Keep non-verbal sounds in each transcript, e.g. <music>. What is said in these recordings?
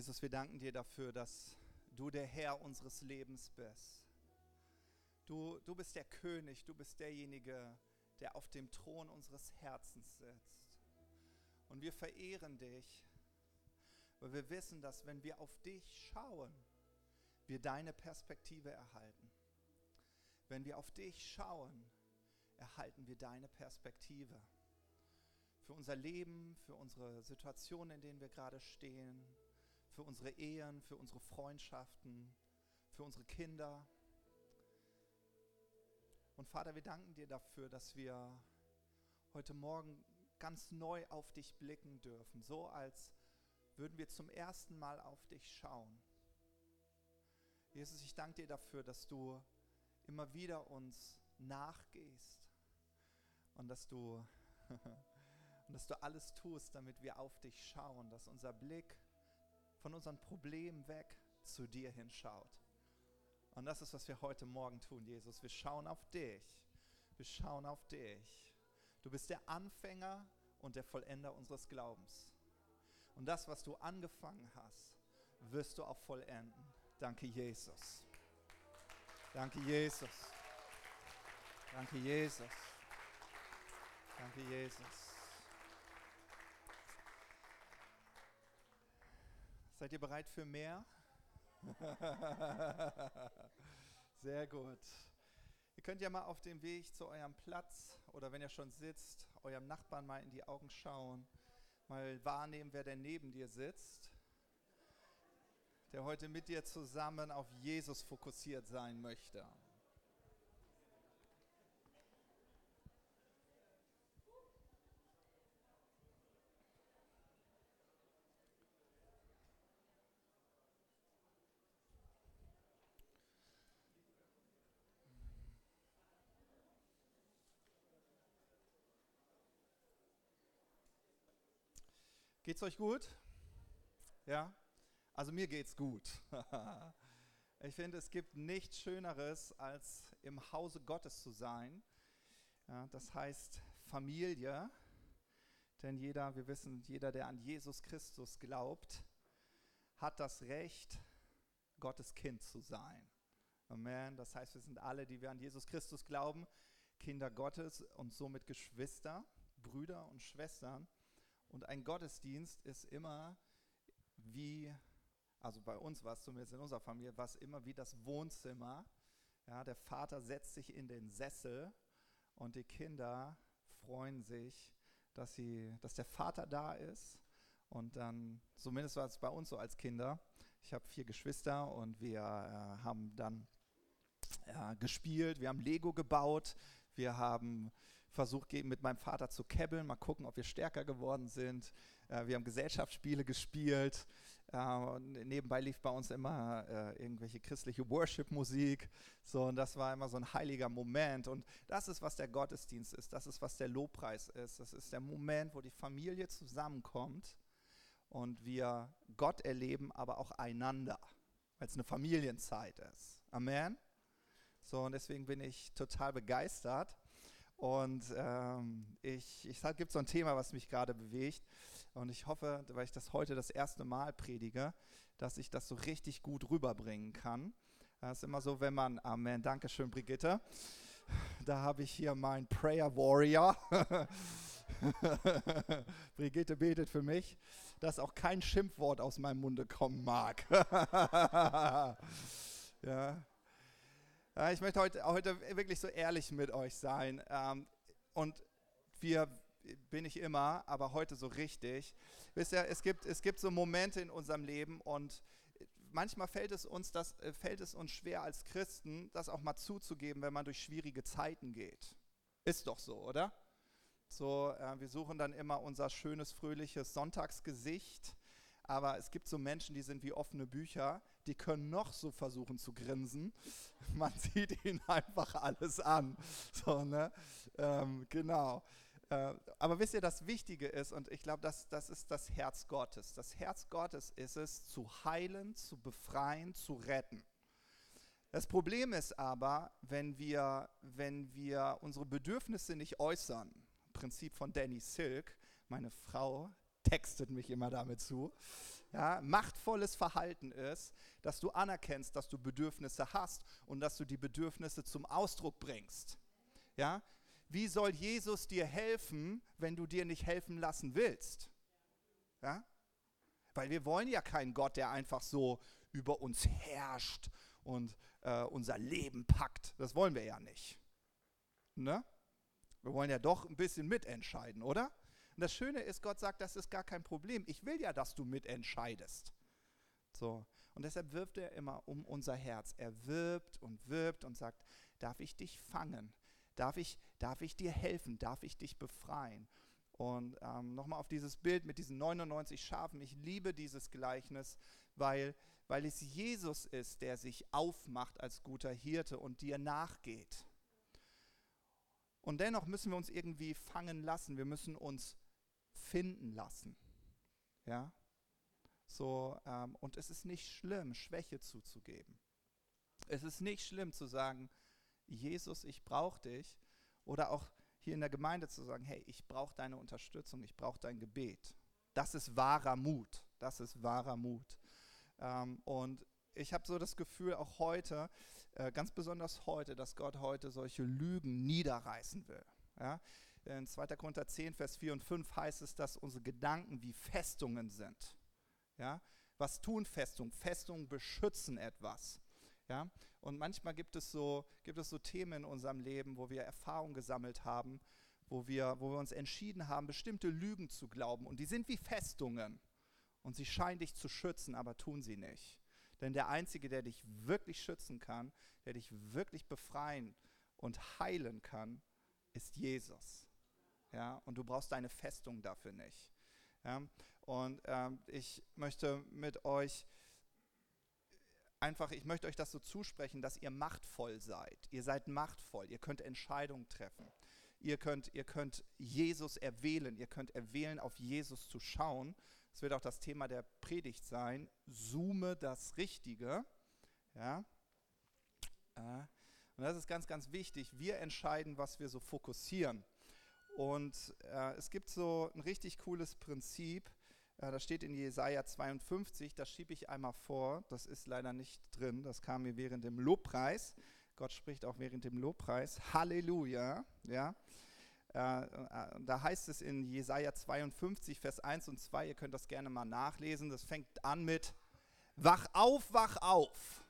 Jesus, wir danken dir dafür, dass du der Herr unseres Lebens bist. Du, du bist der König, du bist derjenige, der auf dem Thron unseres Herzens sitzt. Und wir verehren dich, weil wir wissen, dass wenn wir auf dich schauen, wir deine Perspektive erhalten. Wenn wir auf dich schauen, erhalten wir deine Perspektive. Für unser Leben, für unsere Situation, in denen wir gerade stehen, für unsere Ehen, für unsere Freundschaften, für unsere Kinder. Und Vater, wir danken dir dafür, dass wir heute Morgen ganz neu auf dich blicken dürfen, so als würden wir zum ersten Mal auf dich schauen. Jesus, ich danke dir dafür, dass du immer wieder uns nachgehst und dass du, <laughs> und dass du alles tust, damit wir auf dich schauen, dass unser Blick von unseren Problemen weg zu dir hinschaut. Und das ist, was wir heute Morgen tun, Jesus. Wir schauen auf dich. Wir schauen auf dich. Du bist der Anfänger und der Vollender unseres Glaubens. Und das, was du angefangen hast, wirst du auch vollenden. Danke, Jesus. Danke, Jesus. Danke, Jesus. Danke, Jesus. Seid ihr bereit für mehr? <laughs> Sehr gut. Ihr könnt ja mal auf dem Weg zu eurem Platz oder wenn ihr schon sitzt, eurem Nachbarn mal in die Augen schauen, mal wahrnehmen, wer denn neben dir sitzt, der heute mit dir zusammen auf Jesus fokussiert sein möchte. Geht's euch gut? Ja? Also mir geht's gut. <laughs> ich finde, es gibt nichts Schöneres, als im Hause Gottes zu sein. Ja, das heißt Familie. Denn jeder, wir wissen, jeder, der an Jesus Christus glaubt, hat das Recht, Gottes Kind zu sein. Amen. Das heißt, wir sind alle, die wir an Jesus Christus glauben, Kinder Gottes und somit Geschwister, Brüder und Schwestern. Und ein Gottesdienst ist immer wie, also bei uns war es zumindest in unserer Familie, war es immer wie das Wohnzimmer. Ja, der Vater setzt sich in den Sessel und die Kinder freuen sich, dass, sie, dass der Vater da ist. Und dann, zumindest war es bei uns so als Kinder. Ich habe vier Geschwister und wir äh, haben dann äh, gespielt, wir haben Lego gebaut, wir haben versucht, mit meinem Vater zu kebbeln, mal gucken, ob wir stärker geworden sind. Äh, wir haben Gesellschaftsspiele gespielt. Äh, nebenbei lief bei uns immer äh, irgendwelche christliche Worship-Musik. So, und das war immer so ein heiliger Moment. Und das ist, was der Gottesdienst ist. Das ist, was der Lobpreis ist. Das ist der Moment, wo die Familie zusammenkommt und wir Gott erleben, aber auch einander, weil es eine Familienzeit ist. Amen. So, und deswegen bin ich total begeistert. Und ähm, ich, ich gibt so ein Thema, was mich gerade bewegt. Und ich hoffe, weil ich das heute das erste Mal predige, dass ich das so richtig gut rüberbringen kann. Das ist immer so, wenn man, Amen, Dankeschön, Brigitte. Da habe ich hier meinen Prayer Warrior. <laughs> Brigitte betet für mich, dass auch kein Schimpfwort aus meinem Munde kommen mag. <laughs> ja, ich möchte heute, heute wirklich so ehrlich mit euch sein. Ähm, und wir bin ich immer, aber heute so richtig. Wisst ihr, es gibt, es gibt so Momente in unserem Leben und manchmal fällt es, uns das, äh, fällt es uns schwer als Christen, das auch mal zuzugeben, wenn man durch schwierige Zeiten geht. Ist doch so, oder? So, äh, wir suchen dann immer unser schönes, fröhliches Sonntagsgesicht aber es gibt so Menschen, die sind wie offene Bücher, die können noch so versuchen zu grinsen. <laughs> Man sieht ihnen einfach alles an. <laughs> So, ne? Ähm, genau. Äh, aber wisst ihr, das Wichtige ist, und ich glaube, das, das ist das Herz Gottes. Das Herz Gottes ist es, zu heilen, zu befreien, zu retten. Das Problem ist aber, wenn wir, wenn wir unsere Bedürfnisse nicht äußern, Prinzip von Danny Silk, meine Frau textet mich immer damit zu. Ja, machtvolles Verhalten ist, dass du anerkennst, dass du Bedürfnisse hast und dass du die Bedürfnisse zum Ausdruck bringst. Ja? Wie soll Jesus dir helfen, wenn du dir nicht helfen lassen willst? Ja? Weil wir wollen ja keinen Gott, der einfach so über uns herrscht und äh, unser Leben packt. Das wollen wir ja nicht. Ne? Wir wollen ja doch ein bisschen mitentscheiden, oder? Und das Schöne ist, Gott sagt, das ist gar kein Problem. Ich will ja, dass du mitentscheidest. So. Und deshalb wirbt er immer um unser Herz. Er wirbt und wirbt und sagt, darf ich dich fangen? Darf ich, darf ich dir helfen? Darf ich dich befreien? Und ähm, nochmal auf dieses Bild mit diesen 99 Schafen. Ich liebe dieses Gleichnis, weil, weil es Jesus ist, der sich aufmacht als guter Hirte und dir nachgeht. Und dennoch müssen wir uns irgendwie fangen lassen. Wir müssen uns finden lassen. Ja? So, ähm, und es ist nicht schlimm, Schwäche zuzugeben. Es ist nicht schlimm zu sagen, Jesus, ich brauche dich. Oder auch hier in der Gemeinde zu sagen, hey, ich brauche deine Unterstützung, ich brauche dein Gebet. Das ist wahrer Mut. Das ist wahrer Mut. Ähm, und ich habe so das Gefühl, auch heute, äh, ganz besonders heute, dass Gott heute solche Lügen niederreißen will. Ja? In 2. Korinther 10, Vers 4 und 5 heißt es, dass unsere Gedanken wie Festungen sind. Ja? Was tun Festungen? Festungen beschützen etwas. Ja? Und manchmal gibt es, so, gibt es so Themen in unserem Leben, wo wir Erfahrung gesammelt haben, wo wir, wo wir uns entschieden haben, bestimmte Lügen zu glauben. Und die sind wie Festungen. Und sie scheinen dich zu schützen, aber tun sie nicht. Denn der Einzige, der dich wirklich schützen kann, der dich wirklich befreien und heilen kann, ist Jesus. Ja, und du brauchst deine Festung dafür nicht. Ja, und ähm, ich möchte mit euch einfach, ich möchte euch das so zusprechen, dass ihr machtvoll seid. Ihr seid machtvoll, ihr könnt Entscheidungen treffen. Ihr könnt, ihr könnt Jesus erwählen, ihr könnt erwählen, auf Jesus zu schauen. Das wird auch das Thema der Predigt sein. Zoome das Richtige. Ja. Äh, und das ist ganz, ganz wichtig. Wir entscheiden, was wir so fokussieren. Und äh, es gibt so ein richtig cooles Prinzip, äh, das steht in Jesaja 52, das schiebe ich einmal vor, das ist leider nicht drin, das kam mir während dem Lobpreis. Gott spricht auch während dem Lobpreis. Halleluja, ja. Äh, äh, da heißt es in Jesaja 52, Vers 1 und 2, ihr könnt das gerne mal nachlesen, das fängt an mit Wach auf, wach auf.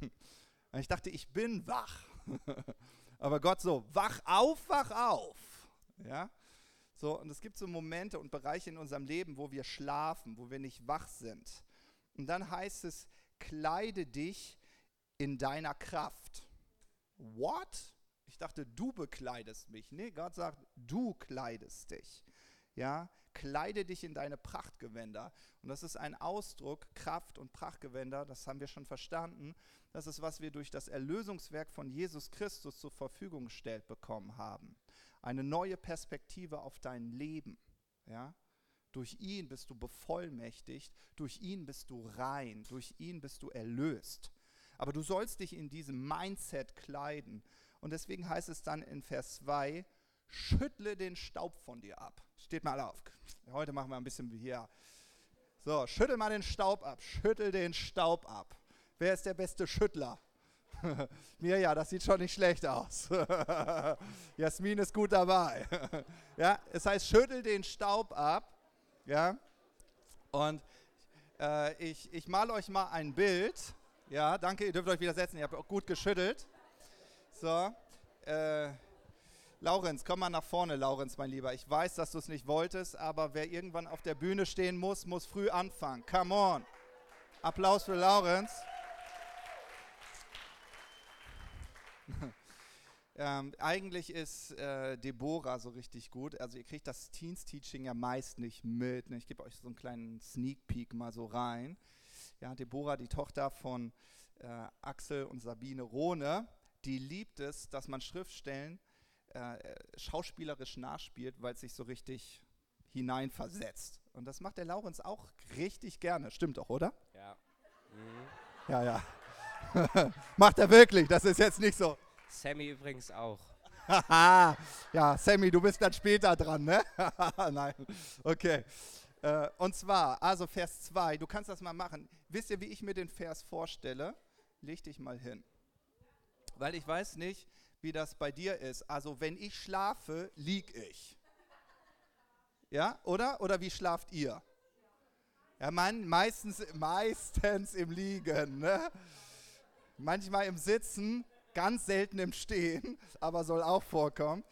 <laughs> ich dachte, ich bin wach. <laughs> Aber Gott so, wach auf, wach auf. Ja? So, und es gibt so Momente und Bereiche in unserem Leben, wo wir schlafen, wo wir nicht wach sind. Und dann heißt es, kleide dich in deiner Kraft. What? Ich dachte, du bekleidest mich. Nee, Gott sagt, du kleidest dich. Ja, kleide dich in deine Prachtgewänder. Und das ist ein Ausdruck, Kraft und Prachtgewänder, das haben wir schon verstanden. Das ist, was wir durch das Erlösungswerk von Jesus Christus zur Verfügung gestellt bekommen haben eine neue Perspektive auf dein Leben. Ja? Durch ihn bist du bevollmächtigt, durch ihn bist du rein, durch ihn bist du erlöst. Aber du sollst dich in diesem Mindset kleiden. Und deswegen heißt es dann in Vers 2, schüttle den Staub von dir ab. Steht mal auf. Heute machen wir ein bisschen wie hier. So, schüttel mal den Staub ab. Schüttel den Staub ab. Wer ist der beste Schüttler? <laughs> Mir ja, das sieht schon nicht schlecht aus. <laughs> Jasmin ist gut dabei. <laughs> ja, es heißt, schüttel den Staub ab. Ja, und äh, ich, ich male euch mal ein Bild. Ja, danke, ihr dürft euch wieder setzen. Ihr habt auch gut geschüttelt. So, äh, Laurenz, komm mal nach vorne, Laurenz, mein Lieber. Ich weiß, dass du es nicht wolltest, aber wer irgendwann auf der Bühne stehen muss, muss früh anfangen. Come on. Applaus für Laurenz. <laughs> ähm, eigentlich ist äh, Deborah so richtig gut. Also ihr kriegt das Teens-Teaching ja meist nicht mit. Ne? Ich gebe euch so einen kleinen Sneak Peek mal so rein. Ja, Deborah, die Tochter von äh, Axel und Sabine Rohne, die liebt es, dass man Schriftstellen äh, schauspielerisch nachspielt, weil es sich so richtig hineinversetzt. Und das macht der Laurenz auch richtig gerne. Stimmt doch, oder? Ja. Mhm. Ja, ja. <laughs> Macht er wirklich, das ist jetzt nicht so. Sammy übrigens auch. ja, Sammy, du bist dann später dran, ne? <laughs> Nein, okay. Äh, und zwar, also Vers 2, du kannst das mal machen. Wisst ihr, wie ich mir den Vers vorstelle? Leg dich mal hin. Weil ich weiß nicht, wie das bei dir ist. Also wenn ich schlafe, lieg ich. Ja, oder? Oder wie schlaft ihr? Ja, man, meistens, meistens im Liegen. Ne? Manchmal im Sitzen, ganz selten im Stehen, aber soll auch vorkommen.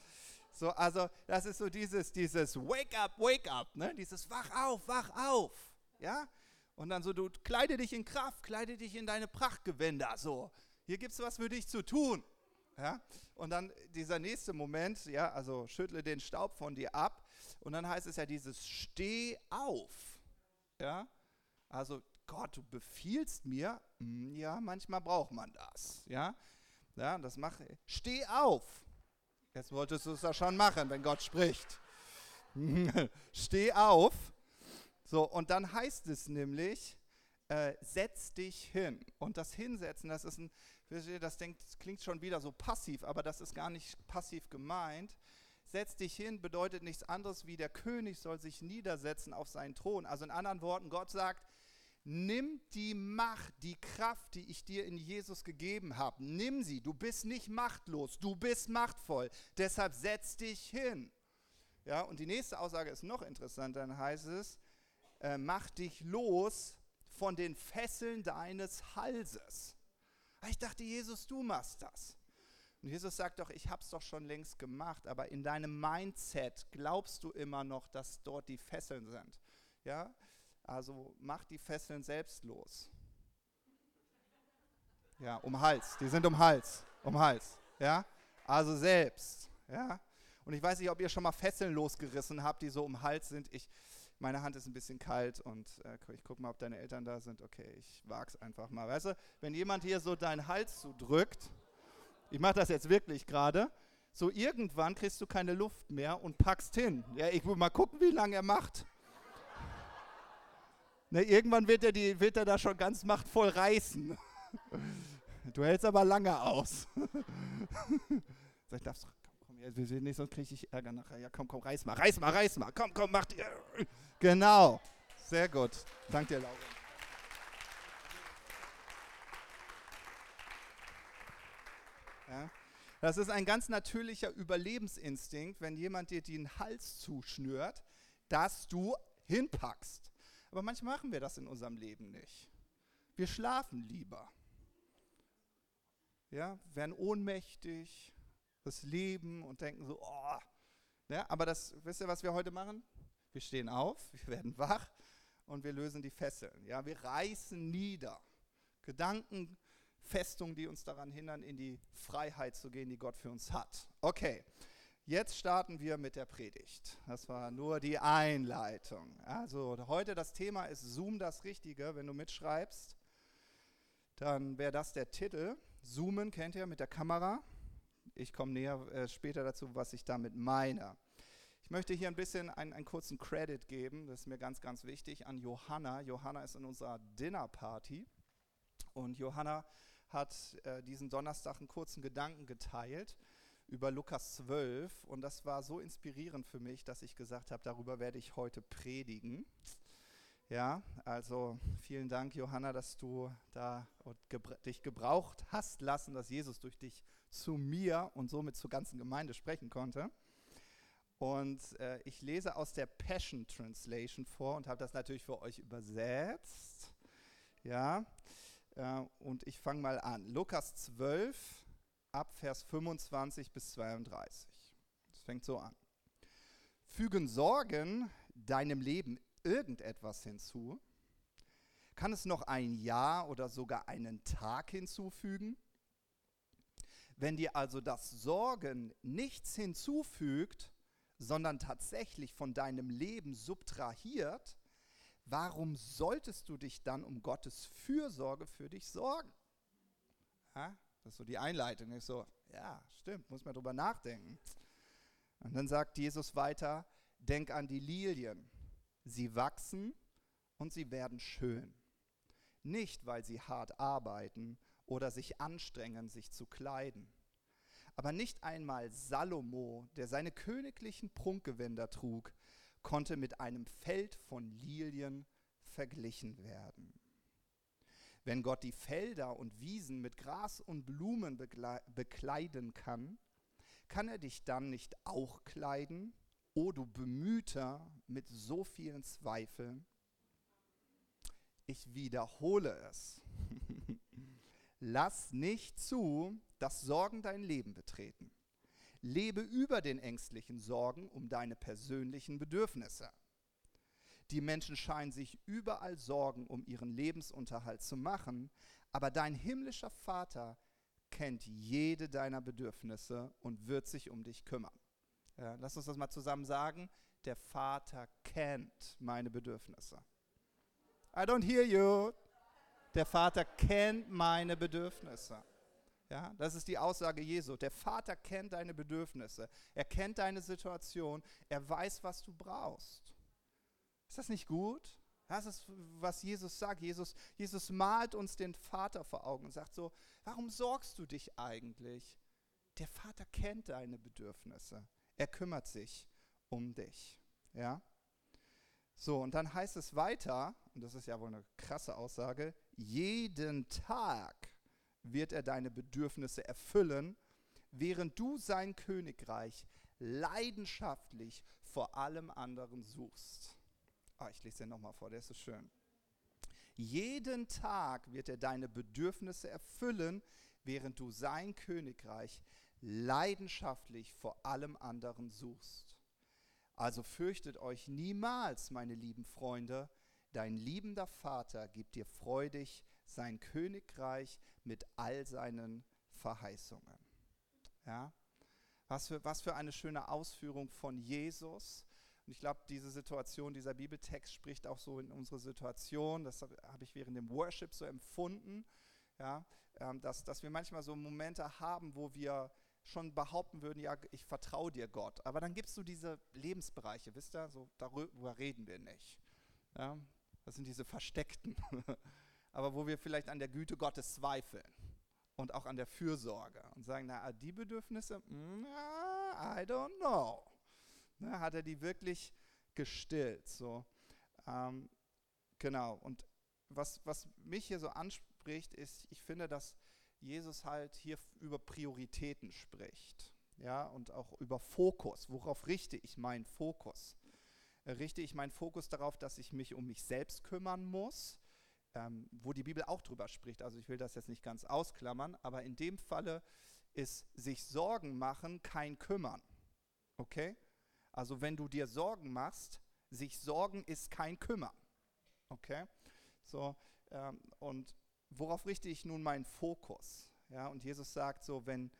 So, also das ist so dieses, dieses Wake up, wake up, ne? dieses Wach auf, wach auf. Ja? Und dann so, du kleide dich in Kraft, kleide dich in deine Prachtgewänder. So, hier gibt es was für dich zu tun. Ja? Und dann dieser nächste Moment, ja, also schüttle den Staub von dir ab. Und dann heißt es ja dieses Steh auf. Ja? Also Gott, du befiehlst mir, hm, ja, manchmal braucht man das. Ja, ja das mache Steh auf. Jetzt wolltest du es ja schon machen, wenn Gott spricht. <laughs> Steh auf. So, und dann heißt es nämlich, äh, setz dich hin. Und das Hinsetzen, das ist ein, das, klingt schon wieder so passiv, aber das ist gar nicht passiv gemeint. Setz dich hin bedeutet nichts anderes wie der König soll sich niedersetzen auf seinen Thron. Also in anderen Worten, Gott sagt, nimm die Macht, die Kraft, die ich dir in Jesus gegeben habe. Nimm sie. Du bist nicht machtlos, du bist machtvoll. Deshalb setz dich hin. Ja, und die nächste Aussage ist noch interessanter. Dann heißt es, äh, mach dich los von den Fesseln deines Halses. Ah, ich dachte, Jesus, du machst das. Und Jesus sagt doch, ich habe es doch schon längst gemacht, aber in deinem Mindset glaubst du immer noch, dass dort die Fesseln sind. Ja, also mach die Fesseln selbst los. Ja, um Hals. Die sind um Hals. Um Hals. Ja, also selbst. Ja. Und ich weiß nicht, ob ihr schon mal Fesseln losgerissen habt, die so um Hals sind. Ich, meine Hand ist ein bisschen kalt und äh, ich gucke mal, ob deine Eltern da sind. Okay, ich wag's einfach mal. Weißt du, wenn jemand hier so deinen Hals zudrückt, ich mache das jetzt wirklich gerade. So irgendwann kriegst du keine Luft mehr und packst hin. Ja, ich will mal gucken, wie lange er macht. Ne, irgendwann wird er, die, wird er da schon ganz machtvoll reißen. Du hältst aber lange aus. Sag, darfst, komm, komm, ja, nicht, sonst kriege ich Ärger nachher. Ja, komm, komm, reiß mal, reiß mal, reiß mal. Komm, komm, mach die. Genau. Sehr gut. Danke dir, Laura. Ja? Das ist ein ganz natürlicher Überlebensinstinkt, wenn jemand dir den Hals zuschnürt, dass du hinpackst. Aber manchmal machen wir das in unserem Leben nicht. Wir schlafen lieber. Ja, werden ohnmächtig, das Leben und denken so, oh. Ja, aber das, wisst ihr, was wir heute machen? Wir stehen auf, <laughs> wir werden wach und wir lösen die Fesseln. Ja, wir reißen nieder. Gedanken, Festungen, die uns daran hindern, in die Freiheit zu gehen, die Gott für uns hat. Okay, jetzt starten wir mit der Predigt. Das war nur die Einleitung. Also heute das Thema ist Zoom das Richtige. Wenn du mitschreibst, dann wäre das der Titel. Zoomen kennt ihr mit der Kamera. Ich komme näher äh, später dazu, was ich damit meine. Ich möchte hier ein bisschen einen, einen kurzen Credit geben, das ist mir ganz, ganz wichtig, an Johanna. Johanna ist in unserer Dinnerparty und Johanna hat äh, diesen Donnerstag einen kurzen Gedanken geteilt über Lukas 12 und das war so inspirierend für mich, dass ich gesagt habe, darüber werde ich heute predigen. Ja, also vielen Dank, Johanna, dass du da gebra dich gebraucht hast lassen, dass Jesus durch dich zu mir und somit zur ganzen Gemeinde sprechen konnte. Und äh, ich lese aus der Passion Translation vor und habe das natürlich für euch übersetzt. Ja, äh, und ich fange mal an. Lukas 12, ab Vers 25 bis 32. Das fängt so an. Fügen Sorgen deinem Leben irgendetwas hinzu? Kann es noch ein Jahr oder sogar einen Tag hinzufügen? Wenn dir also das Sorgen nichts hinzufügt, sondern tatsächlich von deinem Leben subtrahiert, warum solltest du dich dann um Gottes Fürsorge für dich sorgen? Ja, das ist so die Einleitung. Ich so, ja, stimmt, muss man drüber nachdenken. Und dann sagt Jesus weiter, denk an die Lilien. Sie wachsen und sie werden schön. Nicht, weil sie hart arbeiten oder sich anstrengen, sich zu kleiden. Aber nicht einmal Salomo, der seine königlichen Prunkgewänder trug, konnte mit einem Feld von Lilien verglichen werden. Wenn Gott die Felder und Wiesen mit Gras und Blumen bekleiden kann, kann er dich dann nicht auch kleiden, o du Bemühter mit so vielen Zweifeln? Ich wiederhole es. <laughs> Lass nicht zu, dass Sorgen dein Leben betreten. Lebe über den ängstlichen Sorgen um deine persönlichen Bedürfnisse. Die Menschen scheinen sich überall Sorgen um ihren Lebensunterhalt zu machen, aber dein himmlischer Vater kennt jede deiner Bedürfnisse und wird sich um dich kümmern. Ja, lass uns das mal zusammen sagen. Der Vater kennt meine Bedürfnisse. I don't hear you. Der Vater kennt meine Bedürfnisse. Ja, das ist die Aussage Jesu. Der Vater kennt deine Bedürfnisse. Er kennt deine Situation. Er weiß, was du brauchst. Ist das nicht gut? Das ist, was Jesus sagt. Jesus, Jesus malt uns den Vater vor Augen und sagt so, warum sorgst du dich eigentlich? Der Vater kennt deine Bedürfnisse. Er kümmert sich um dich. Ja? So, und dann heißt es weiter, und das ist ja wohl eine krasse Aussage, jeden Tag wird er deine Bedürfnisse erfüllen, während du sein Königreich leidenschaftlich vor allem anderen suchst. Ah, ich lese den nochmal vor, der ist so schön. Jeden Tag wird er deine Bedürfnisse erfüllen, während du sein Königreich leidenschaftlich vor allem anderen suchst. Also fürchtet euch niemals, meine lieben Freunde, dein liebender Vater gibt dir freudig sein Königreich mit all seinen Verheißungen. Ja? Was, für, was für eine schöne Ausführung von Jesus. Und ich glaube, diese Situation, dieser Bibeltext spricht auch so in unsere Situation. Das habe ich während dem Worship so empfunden. Ja? Ähm, dass, dass wir manchmal so Momente haben, wo wir schon behaupten würden, ja, ich vertraue dir Gott. Aber dann gibt es so diese Lebensbereiche, wisst ihr, so darüber reden wir nicht. Ja, das sind diese versteckten, <laughs> aber wo wir vielleicht an der Güte Gottes zweifeln und auch an der Fürsorge und sagen, na, die Bedürfnisse, na, I don't know. Na, hat er die wirklich gestillt? So, ähm, genau. Und was, was mich hier so anspricht, ist, ich finde, dass Jesus halt hier über Prioritäten spricht. Ja, und auch über Fokus. Worauf richte ich meinen Fokus? Äh, richte ich meinen Fokus darauf, dass ich mich um mich selbst kümmern muss, ähm, wo die Bibel auch drüber spricht. Also ich will das jetzt nicht ganz ausklammern, aber in dem Falle ist sich Sorgen machen kein Kümmern. Okay? Also wenn du dir Sorgen machst, sich Sorgen ist kein Kümmern. Okay? So, ähm, und worauf richte ich nun meinen Fokus? Ja, und Jesus sagt so, wenn,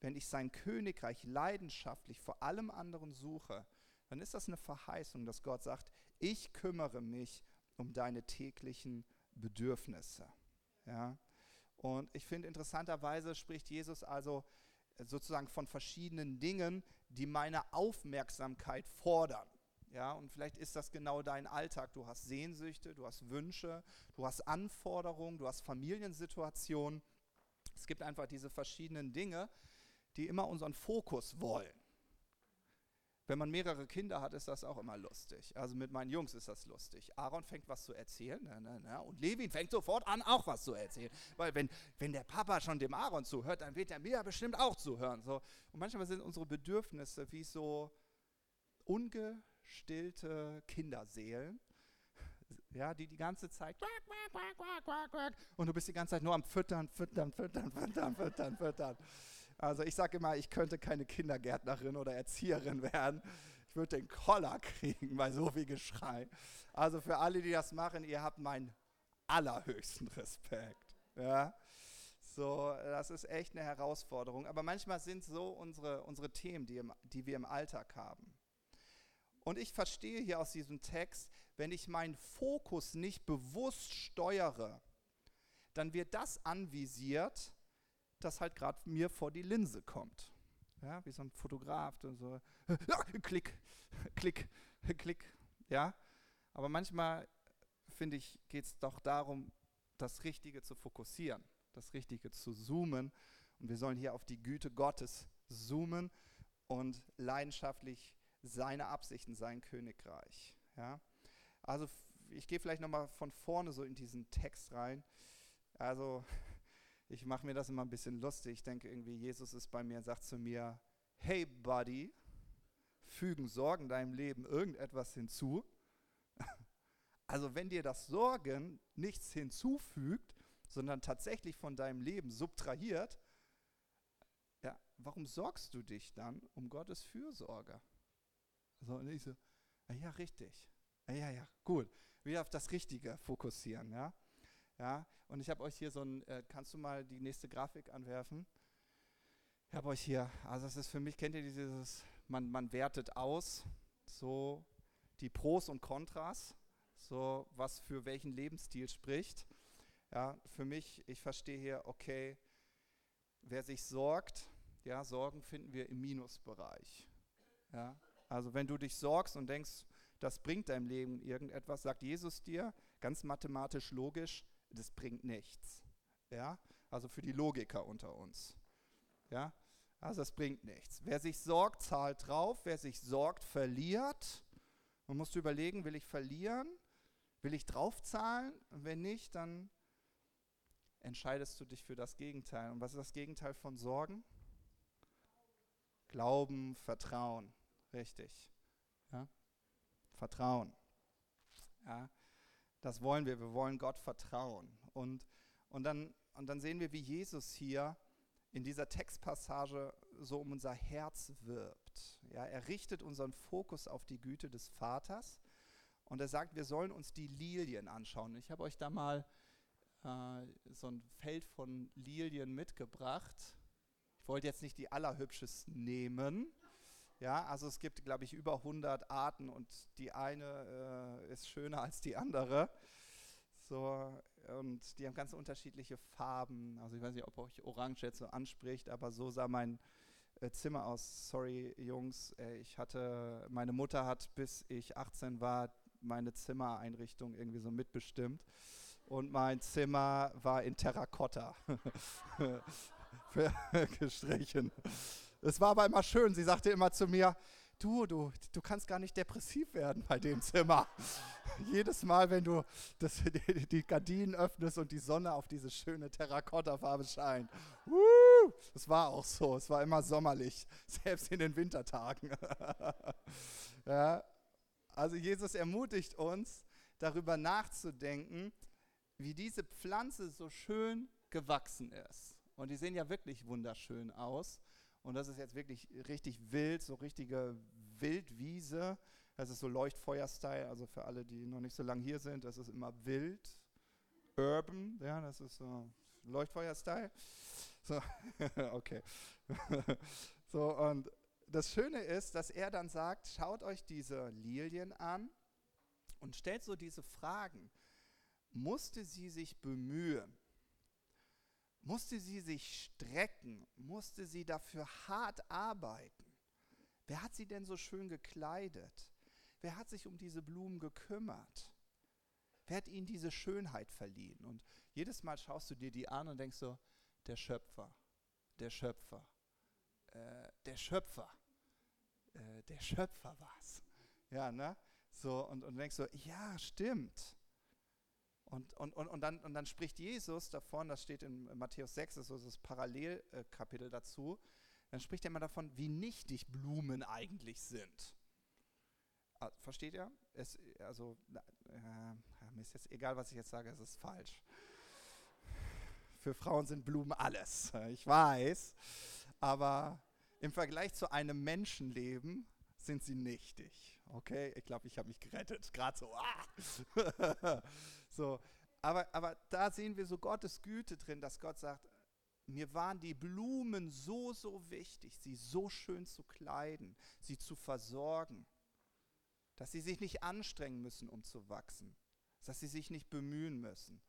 wenn ich sein Königreich leidenschaftlich vor allem anderen suche, dann ist das eine Verheißung, dass Gott sagt, ich kümmere mich um deine täglichen Bedürfnisse. Ja? Und ich finde interessanterweise spricht Jesus also sozusagen von verschiedenen Dingen, die meine Aufmerksamkeit fordern. Ja, und vielleicht ist das genau dein Alltag. Du hast Sehnsüchte, du hast Wünsche, du hast Anforderungen, du hast Familiensituationen. Es gibt einfach diese verschiedenen Dinge, die immer unseren Fokus wollen. Wenn man mehrere Kinder hat, ist das auch immer lustig. Also mit meinen Jungs ist das lustig. Aaron fängt was zu erzählen na, na, na, und Levin fängt sofort an, auch was zu erzählen. Weil wenn, wenn der Papa schon dem Aaron zuhört, dann wird er mir bestimmt auch zuhören. So. Und manchmal sind unsere Bedürfnisse wie so unge stillte Kinderseelen, ja, die die ganze Zeit und du bist die ganze Zeit nur am Füttern, Füttern, Füttern, Füttern, Füttern, Füttern. Also ich sage immer, ich könnte keine Kindergärtnerin oder Erzieherin <laughs> werden. Ich würde den Koller kriegen bei so viel Geschrei. Also für alle, die das machen, ihr habt meinen allerhöchsten Respekt. Ja. So, das ist echt eine Herausforderung. Aber manchmal sind so unsere, unsere Themen, die, im, die wir im Alltag haben. Und ich verstehe hier aus diesem Text, wenn ich meinen Fokus nicht bewusst steuere, dann wird das anvisiert, das halt gerade mir vor die Linse kommt. Ja, wie so ein Fotograf, und so, ja, klick, <laughs> klick, <laughs> klick, ja. Aber manchmal, finde ich, geht es doch darum, das Richtige zu fokussieren, das Richtige zu zoomen. Und wir sollen hier auf die Güte Gottes zoomen und leidenschaftlich seine Absichten, sein Königreich. Ja? Also ich gehe vielleicht nochmal von vorne so in diesen Text rein. Also ich mache mir das immer ein bisschen lustig. Ich denke irgendwie, Jesus ist bei mir und sagt zu mir, hey Buddy, fügen Sorgen deinem Leben irgendetwas hinzu? <laughs> Also wenn dir das Sorgen nichts hinzufügt, sondern tatsächlich von deinem Leben subtrahiert, ja, warum sorgst du dich dann um Gottes Fürsorge? So, und ich so, ja, richtig. Ja, ja, gut. Wieder auf das Richtige fokussieren, ja. Ja, und ich habe euch hier so ein, äh, kannst du mal die nächste Grafik anwerfen? Ich habe euch hier, also das ist für mich, kennt ihr dieses, man, man wertet aus, so die Pros und Kontras, so was für welchen Lebensstil spricht. Ja, für mich, ich verstehe hier, okay, wer sich sorgt, ja, Sorgen finden wir im Minusbereich. Ja, also wenn du dich sorgst und denkst, das bringt deinem Leben irgendetwas, sagt Jesus dir, ganz mathematisch logisch, das bringt nichts. Ja, also für die Logiker unter uns. Ja, also es bringt nichts. Wer sich sorgt, zahlt drauf. Wer sich sorgt, verliert. Man muss überlegen, will ich verlieren? Will ich draufzahlen? Und wenn nicht, dann entscheidest du dich für das Gegenteil. Und was ist das Gegenteil von Sorgen? Glauben, Vertrauen. Richtig. Ja? Vertrauen. Ja? Das wollen wir. Wir wollen Gott vertrauen. Und, und, dann, und dann sehen wir, wie Jesus hier in dieser Textpassage so um unser Herz wirbt. Ja, er richtet unseren Fokus auf die Güte des Vaters und er sagt, wir sollen uns die Lilien anschauen. Ich habe euch da mal äh, so ein Feld von Lilien mitgebracht. Ich wollte jetzt nicht die allerhübschesten nehmen. Ja, also es gibt, glaube ich, über 100 Arten und die eine äh, ist schöner als die andere. So, und die haben ganz unterschiedliche Farben. Also ich weiß nicht, ob euch Orange jetzt so anspricht, aber so sah mein äh, Zimmer aus. Sorry, Jungs, äh, ich hatte, meine Mutter hat, bis ich 18 war, meine Zimmereinrichtung irgendwie so mitbestimmt. Und mein Zimmer war in Terrakotta <laughs> <laughs> gestrichen. Es war aber immer schön. Sie sagte immer zu mir, du, du, du kannst gar nicht depressiv werden bei dem Zimmer. <laughs> Jedes Mal, wenn du das, <laughs> die, Gardinen öffnest und die Sonne auf diese schöne Terrakotta-Farbe scheint. Uh, das war auch so. Es war immer sommerlich, <laughs> selbst in den Wintertagen. ja, also Jesus ermutigt uns, darüber nachzudenken, wie diese Pflanze so schön gewachsen ist. Und die sehen ja wirklich wunderschön aus. Und das ist jetzt wirklich richtig wild, so richtige Wildwiese. Das ist so Leuchtfeuer-Style, also für alle, die noch nicht so lange hier sind, das ist immer wild, urban, ja, das ist so Leuchtfeuer-Style. So, <laughs> okay. <laughs> so, und das Schöne ist, dass er dann sagt, schaut euch diese Lilien an und stellt so diese Fragen. Musste sie sich bemühen? Musste sie sich strecken? Musste sie dafür hart arbeiten? Wer hat sie denn so schön gekleidet? Wer hat sich um diese Blumen gekümmert? Wer hat ihnen diese Schönheit verliehen? Und jedes Mal schaust du dir die an und denkst so, der Schöpfer, der Schöpfer, äh, der Schöpfer, äh, der Schöpfer war's. Ja, ne? So, und, und denkst so, ja, stimmt. Und, und, und, und, dann, und dann spricht Jesus davon, das steht in Matthäus 6, das ist das Parallelkapitel dazu, dann spricht er immer davon, wie nichtig Blumen eigentlich sind. Ah, versteht ihr? Es, also, äh, mir ist jetzt egal, was ich jetzt sage, es ist falsch. Für Frauen sind Blumen alles. Ich weiß. Aber im Vergleich zu einem Menschenleben sind sie nichtig. Okay, ich glaube, ich habe mich gerettet. Gerade so. Ah. <laughs> so. Aber, aber da sehen wir so Gottes Güte drin, dass Gott sagt, mir waren die Blumen so, so wichtig, sie so schön zu kleiden, sie zu versorgen, dass sie sich nicht anstrengen müssen, um zu wachsen, dass sie sich nicht bemühen müssen.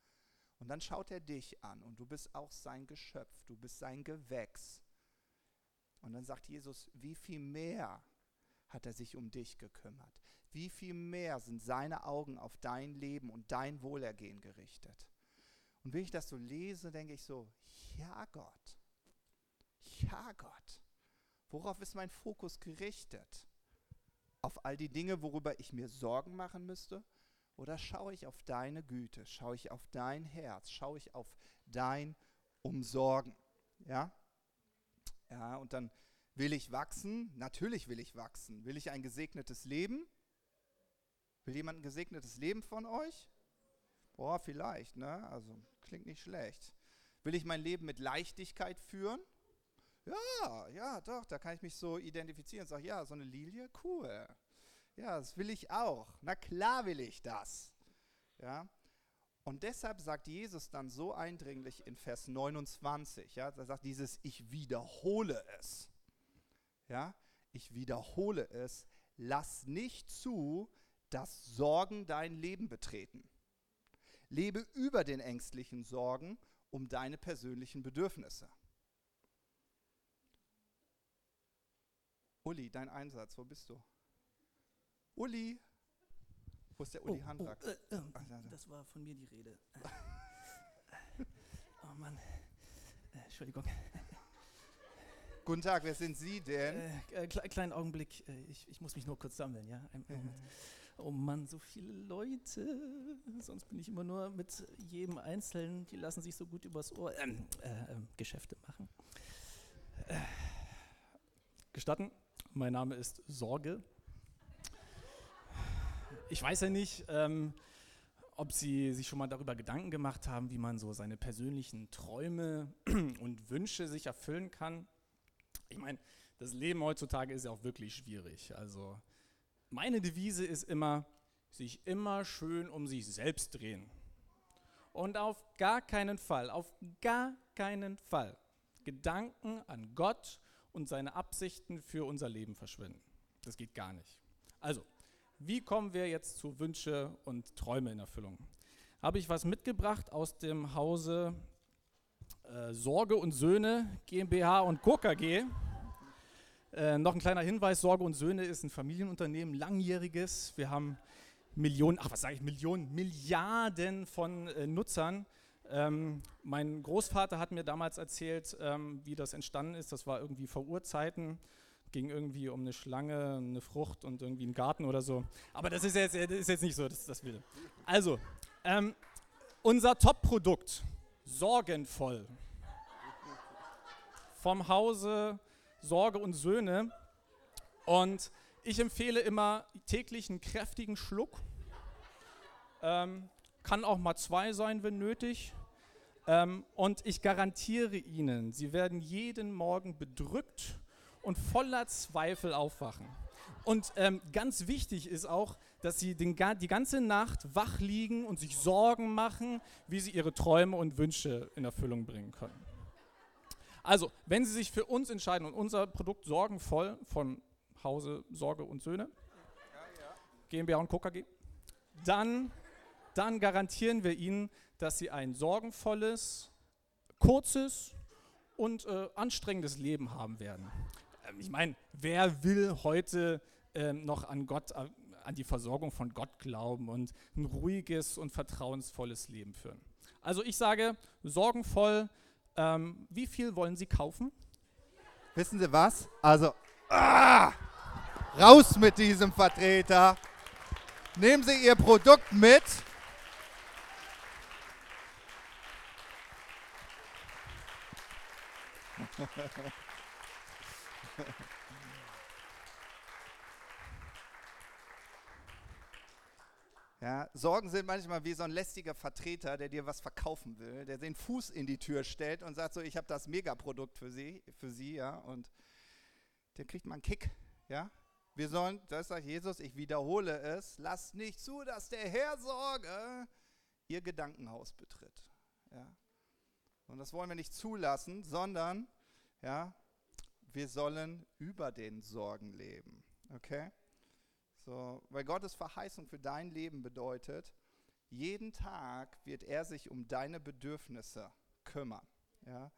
Und dann schaut er dich an und du bist auch sein Geschöpf, du bist sein Gewächs. Und dann sagt Jesus, wie viel mehr hat er sich um dich gekümmert? Wie viel mehr sind seine Augen auf dein Leben und dein Wohlergehen gerichtet? Und wenn ich das so lese, denke ich so, ja Gott, ja Gott, worauf ist mein Fokus gerichtet? auf all die Dinge, worüber ich mir Sorgen machen müsste? Oder schaue ich auf deine Güte? Schaue ich auf dein Herz? Schaue ich auf dein Umsorgen? Ja? Ja, und dann will ich wachsen? Natürlich will ich wachsen. Will ich ein gesegnetes Leben? Will jemand ein gesegnetes Leben von euch? Boah, vielleicht, ne? Also klingt nicht schlecht. Will ich mein Leben mit Leichtigkeit führen? Ja, ja, doch, da kann ich mich so identifizieren sage, ja, so eine Lilie, cool. Ja, das will ich auch. Na klar will ich das. Ja. Und deshalb sagt Jesus dann so eindringlich in Vers 29, ja, er sagt dieses ich wiederhole es. Ja, ich wiederhole es, lass nicht zu, dass Sorgen dein Leben betreten. Lebe über den ängstlichen Sorgen um deine persönlichen Bedürfnisse. Uli, dein Einsatz, wo bist du? Uli. Wo ist der Uli oh, Handwerk? Oh, äh, äh, das war von mir die Rede. <laughs> oh Mann. Äh, Entschuldigung. Guten Tag, wer sind Sie denn? Äh, äh, kle kleinen Augenblick. Äh, ich, ich muss mich nur kurz sammeln, ja? Moment. Oh Mann, so viele Leute. Sonst bin ich immer nur mit jedem Einzelnen. Die lassen sich so gut übers Ohr ähm, äh, ähm, Geschäfte machen. Äh, gestatten, mein Name ist Sorge. Ich weiß ja nicht, ähm, ob Sie sich schon mal darüber Gedanken gemacht haben, wie man so seine persönlichen Träume <clears throat> und Wünsche sich erfüllen kann. Ich meine, das Leben heutzutage ist ja auch wirklich schwierig. Also meine Devise ist immer, sich immer schön um sich selbst drehen. Und auf gar keinen Fall, auf gar keinen Fall Gedanken an Gott und seine Absichten für unser Leben verschwinden. Das geht gar nicht. Also, wie kommen wir jetzt zu Wünsche und Träume in Erfüllung? Habe ich was mitgebracht aus dem Hause äh, Sorge und Söhne GmbH und Co. KG. Äh, noch ein kleiner Hinweis: Sorge und Söhne ist ein Familienunternehmen, langjähriges. Wir haben Millionen, ach was sage ich, Millionen, Milliarden von äh, Nutzern. Ähm, mein Großvater hat mir damals erzählt, ähm, wie das entstanden ist. Das war irgendwie vor Urzeiten. Ging irgendwie um eine Schlange, eine Frucht und irgendwie einen Garten oder so. Aber das ist jetzt, das ist jetzt nicht so, das, das will. Also, ähm, unser Top-Produkt, sorgenvoll. Vom Hause Sorge und Söhne. Und ich empfehle immer täglich einen kräftigen Schluck. Ähm, kann auch mal zwei sein, wenn nötig. Ähm, und ich garantiere Ihnen, Sie werden jeden Morgen bedrückt und voller Zweifel aufwachen. Und ähm, ganz wichtig ist auch, dass Sie den, die ganze Nacht wach liegen und sich Sorgen machen, wie Sie Ihre Träume und Wünsche in Erfüllung bringen können. Also, wenn Sie sich für uns entscheiden und unser Produkt sorgenvoll von Hause Sorge und Söhne, GmbH und Co. KG, dann, dann garantieren wir Ihnen, dass Sie ein sorgenvolles, kurzes und äh, anstrengendes Leben haben werden. Ähm, ich meine, wer will heute ähm, noch an Gott, an die Versorgung von Gott glauben und ein ruhiges und vertrauensvolles Leben führen? Also ich sage, sorgenvoll, ähm, wie viel wollen Sie kaufen? Wissen Sie was? Also, ah, raus mit diesem Vertreter. Nehmen Sie Ihr Produkt mit. <laughs> Ja, Sorgen sind manchmal wie so ein lästiger Vertreter, der dir was verkaufen will, der den Fuß in die Tür stellt und sagt so, ich habe das Megaprodukt für Sie, für Sie, ja, und der kriegt mal einen Kick, ja. Wir sollen, das sagt Jesus, ich wiederhole es, lasst nicht zu, dass der Herr Sorge Ihr Gedankenhaus betritt, ja. Und das wollen wir nicht zulassen, sondern, ja, wir sollen über den Sorgen leben, okay? So, weil Gottes Verheißung für dein Leben bedeutet, jeden Tag wird er sich um deine Bedürfnisse kümmern. Ja?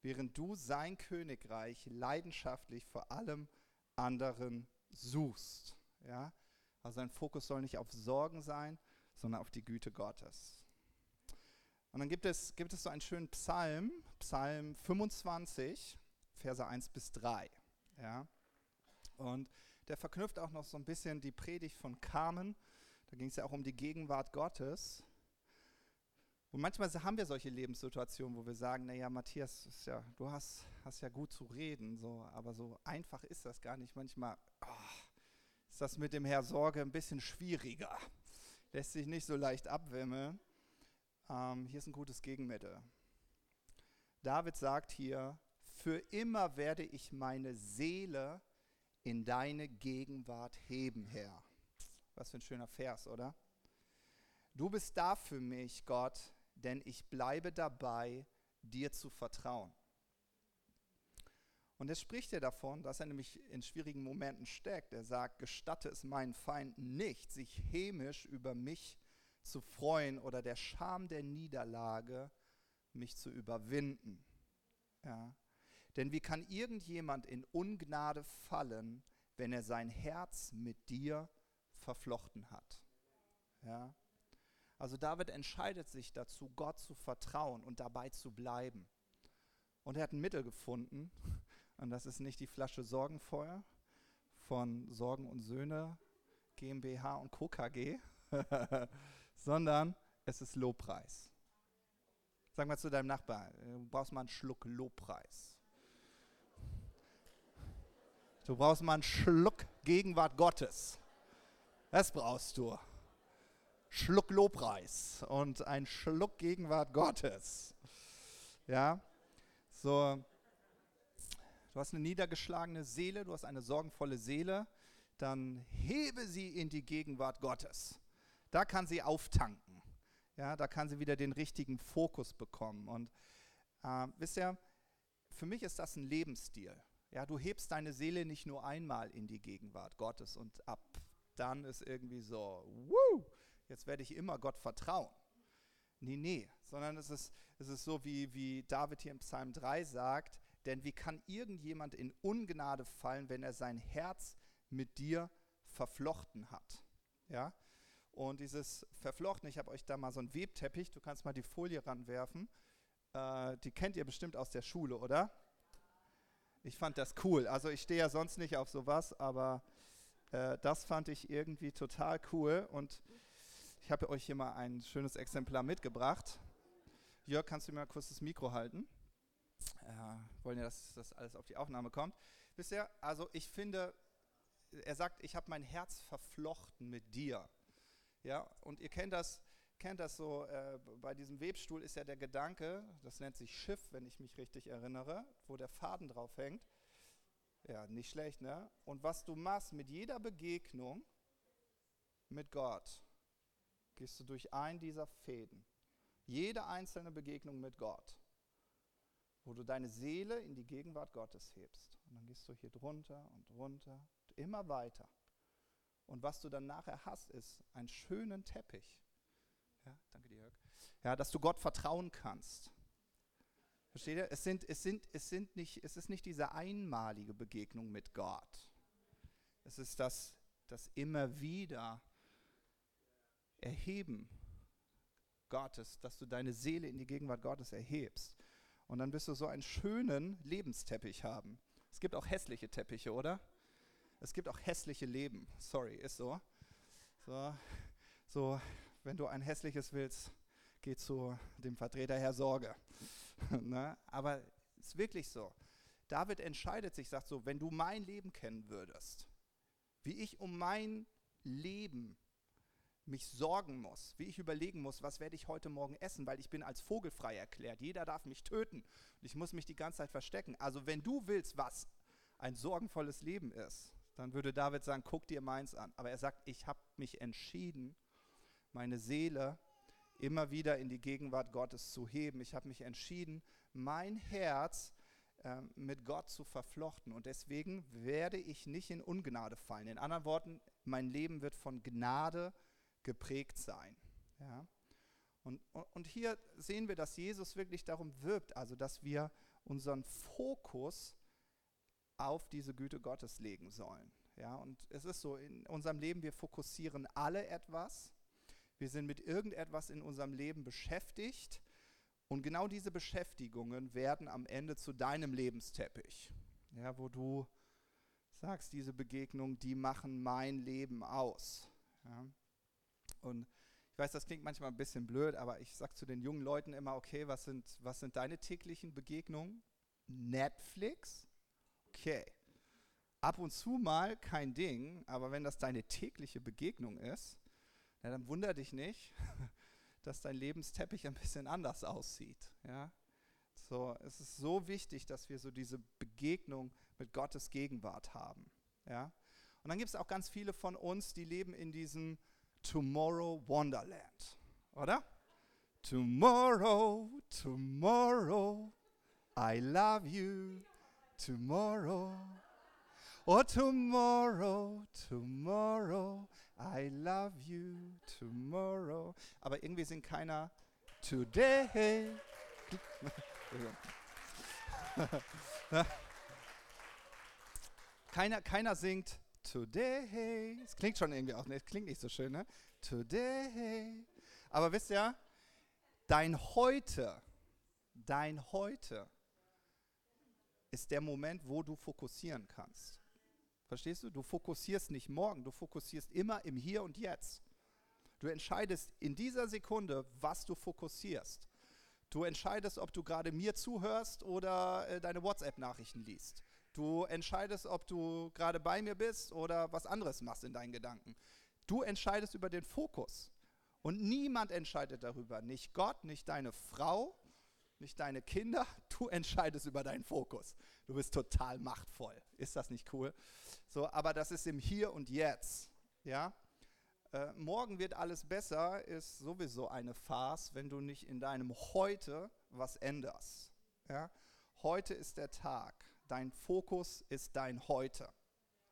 Während du sein Königreich leidenschaftlich vor allem anderen suchst. Ja? Also dein Fokus soll nicht auf Sorgen sein, sondern auf die Güte Gottes. Und dann gibt es, gibt es so einen schönen Psalm, Psalm 25, Verse 1 bis 3. Ja? Und der verknüpft auch noch so ein bisschen die Predigt von Carmen. Da ging es ja auch um die Gegenwart Gottes. Und manchmal haben wir solche Lebenssituationen, wo wir sagen, naja, Matthias, ja, du hast, hast ja gut zu reden, so, aber so einfach ist das gar nicht. Manchmal oh, ist das mit dem Herr Sorge ein bisschen schwieriger. Lässt sich nicht so leicht abwimmeln. Ähm, hier ist ein gutes Gegenmittel. David sagt hier, für immer werde ich meine Seele in deine Gegenwart heben, Herr. Was für ein schöner Vers, oder? Du bist da für mich, Gott, denn ich bleibe dabei, dir zu vertrauen. Und es spricht er davon, dass er nämlich in schwierigen Momenten steckt. Er sagt, gestatte es meinen Feinden nicht, sich hämisch über mich zu freuen oder der Scham der Niederlage mich zu überwinden. Ja. Denn wie kann irgendjemand in Ungnade fallen, wenn er sein Herz mit dir verflochten hat? Ja. Also David entscheidet sich dazu, Gott zu vertrauen und dabei zu bleiben. Und er hat ein Mittel gefunden, <laughs> und das ist nicht die Flasche Sorgenfeuer von Sorgen und Söhne GmbH und Co. KG, <laughs> sondern es ist Lobpreis. Sag mal zu deinem Nachbarn, du brauchst mal einen Schluck Lobpreis. Du brauchst mal einen Schluck Gegenwart Gottes. Das brauchst du. Schluck Lobpreis und ein Schluck Gegenwart Gottes. Ja, so. Du hast eine niedergeschlagene Seele, du hast eine sorgenvolle Seele, dann hebe sie in die Gegenwart Gottes. Da kann sie auftanken. Ja, da kann sie wieder den richtigen Fokus bekommen. Und äh, wisst ihr, für mich ist das ein Lebensstil. Ja, du hebst deine Seele nicht nur einmal in die Gegenwart Gottes und ab dann ist irgendwie so, wuh, jetzt werde ich immer Gott vertrauen. Nee, nee, sondern es ist, es ist so, wie, wie David hier im Psalm 3 sagt, denn wie kann irgendjemand in Ungnade fallen, wenn er sein Herz mit dir verflochten hat? Ja? Und dieses Verflochten, ich habe euch da mal so einen Webteppich, du kannst mal die Folie ranwerfen. Äh, die kennt ihr bestimmt aus der Schule, oder? Ich fand das cool. Also ich stehe ja sonst nicht auf sowas, aber äh, das fand ich irgendwie total cool. Und ich habe euch hier mal ein schönes Exemplar mitgebracht. Jörg, kannst du mir mal kurz das Mikro halten? Äh, wollen ja, dass das alles auf die Aufnahme kommt. Ihr, also ich finde, er sagt, ich habe mein Herz verflochten mit dir. Ja, und ihr kennt das, kennt das so, äh, bei diesem Webstuhl ist ja der Gedanke, das nennt sich Schiff, wenn ich mich richtig erinnere, wo der Faden drauf hängt. Ja, nicht schlecht, ne? Und was du machst mit jeder Begegnung mit Gott, gehst du durch einen dieser Fäden. Jede einzelne Begegnung mit Gott, wo du deine Seele in die Gegenwart Gottes hebst. Und dann gehst du hier drunter und drunter, immer weiter. Und was du dann nachher hast, ist einen schönen Teppich. Ja, danke dir, Jörg. Ja, dass du Gott vertrauen kannst. Versteht ihr? Es, sind, es, sind, es, sind nicht, es ist nicht diese einmalige Begegnung mit Gott. Es ist das, das immer wieder Erheben Gottes, dass du deine Seele in die Gegenwart Gottes erhebst. Und dann wirst du so einen schönen Lebensteppich haben. Es gibt auch hässliche Teppiche, oder? Es gibt auch hässliche Leben. Sorry, ist so. So, so wenn du ein hässliches willst, geh zu dem Vertreter Herr Sorge. <laughs> ne? Aber es ist wirklich so. David entscheidet sich, sagt so, wenn du mein Leben kennen würdest, wie ich um mein Leben mich sorgen muss, wie ich überlegen muss, was werde ich heute Morgen essen, weil ich bin als vogelfrei erklärt. Jeder darf mich töten und ich muss mich die ganze Zeit verstecken. Also wenn du willst, was ein sorgenvolles Leben ist, dann würde David sagen, guck dir meins an. Aber er sagt, ich habe mich entschieden, meine Seele immer wieder in die Gegenwart Gottes zu heben. Ich habe mich entschieden, mein Herz äh, mit Gott zu verflochten. Und deswegen werde ich nicht in Ungnade fallen. In anderen Worten, mein Leben wird von Gnade geprägt sein. Ja? Und, und hier sehen wir, dass Jesus wirklich darum wirbt, also dass wir unseren Fokus auf diese Güte Gottes legen sollen. Ja, und es ist so, in unserem Leben, wir fokussieren alle etwas, wir sind mit irgendetwas in unserem Leben beschäftigt und genau diese Beschäftigungen werden am Ende zu deinem Lebensteppich, ja, wo du sagst, diese Begegnungen, die machen mein Leben aus. Ja? Und ich weiß, das klingt manchmal ein bisschen blöd, aber ich sage zu den jungen Leuten immer, okay, was sind, was sind deine täglichen Begegnungen? Netflix? Okay. Ab und zu mal kein Ding, aber wenn das deine tägliche Begegnung ist, ja, dann wunder dich nicht, <laughs> dass dein Lebensteppich ein bisschen anders aussieht. Ja? So, es ist so wichtig, dass wir so diese Begegnung mit Gottes Gegenwart haben. Ja? Und dann gibt es auch ganz viele von uns, die leben in diesem Tomorrow Wonderland, oder? Tomorrow, tomorrow, I love you, tomorrow. Oh, tomorrow, tomorrow, I love you, tomorrow. Aber irgendwie singt keiner today. <laughs> keiner, keiner singt Today. Es klingt schon irgendwie auch, ne? klingt nicht so schön, ne? Today. Aber wisst ihr, dein Heute, dein Heute ist der Moment, wo du fokussieren kannst. Verstehst du? Du fokussierst nicht morgen, du fokussierst immer im Hier und Jetzt. Du entscheidest in dieser Sekunde, was du fokussierst. Du entscheidest, ob du gerade mir zuhörst oder äh, deine WhatsApp-Nachrichten liest. Du entscheidest, ob du gerade bei mir bist oder was anderes machst in deinen Gedanken. Du entscheidest über den Fokus. Und niemand entscheidet darüber. Nicht Gott, nicht deine Frau, nicht deine Kinder. <laughs> Du entscheidest über deinen Fokus. Du bist total machtvoll. Ist das nicht cool? So, aber das ist im Hier und Jetzt. Ja? Äh, morgen wird alles besser, ist sowieso eine Farce, wenn du nicht in deinem Heute was änderst. Ja? Heute ist der Tag. Dein Fokus ist dein Heute.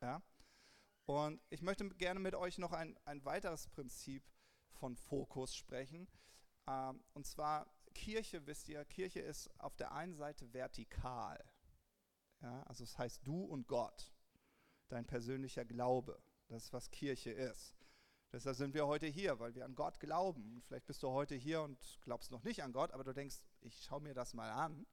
Ja? Und ich möchte gerne mit euch noch ein, ein weiteres Prinzip von Fokus sprechen. Ähm, und zwar Kirche, wisst ihr, Kirche ist auf der einen Seite vertikal. Ja? Also es das heißt du und Gott, dein persönlicher Glaube. Das ist, was Kirche ist. Deshalb sind wir heute hier, weil wir an Gott glauben. Vielleicht bist du heute hier und glaubst noch nicht an Gott, aber du denkst, ich schaue mir das mal an.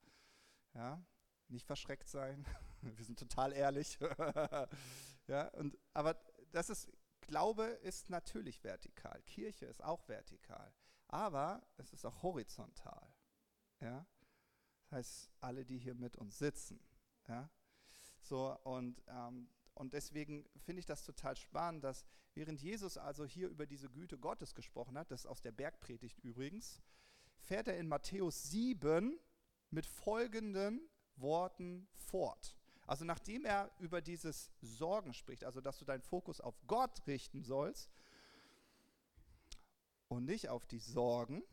Ja, nicht verschreckt sein. <laughs> Wir sind total ehrlich. <laughs> ja, und, aber das ist, Glaube ist natürlich vertikal. Kirche ist auch vertikal. Aber es ist auch horizontal. Ja? Das heißt, alle, die hier mit uns sitzen. Ja? So, und, ähm, und deswegen finde ich das total spannend, dass während Jesus also hier über diese Güte Gottes gesprochen hat, das ist aus der Bergpredigt übrigens, fährt er in Matthäus 7 mit folgenden Worten fort. Also nachdem er über dieses Sorgen spricht, also dass du deinen Fokus auf Gott richten sollst und nicht auf die Sorgen,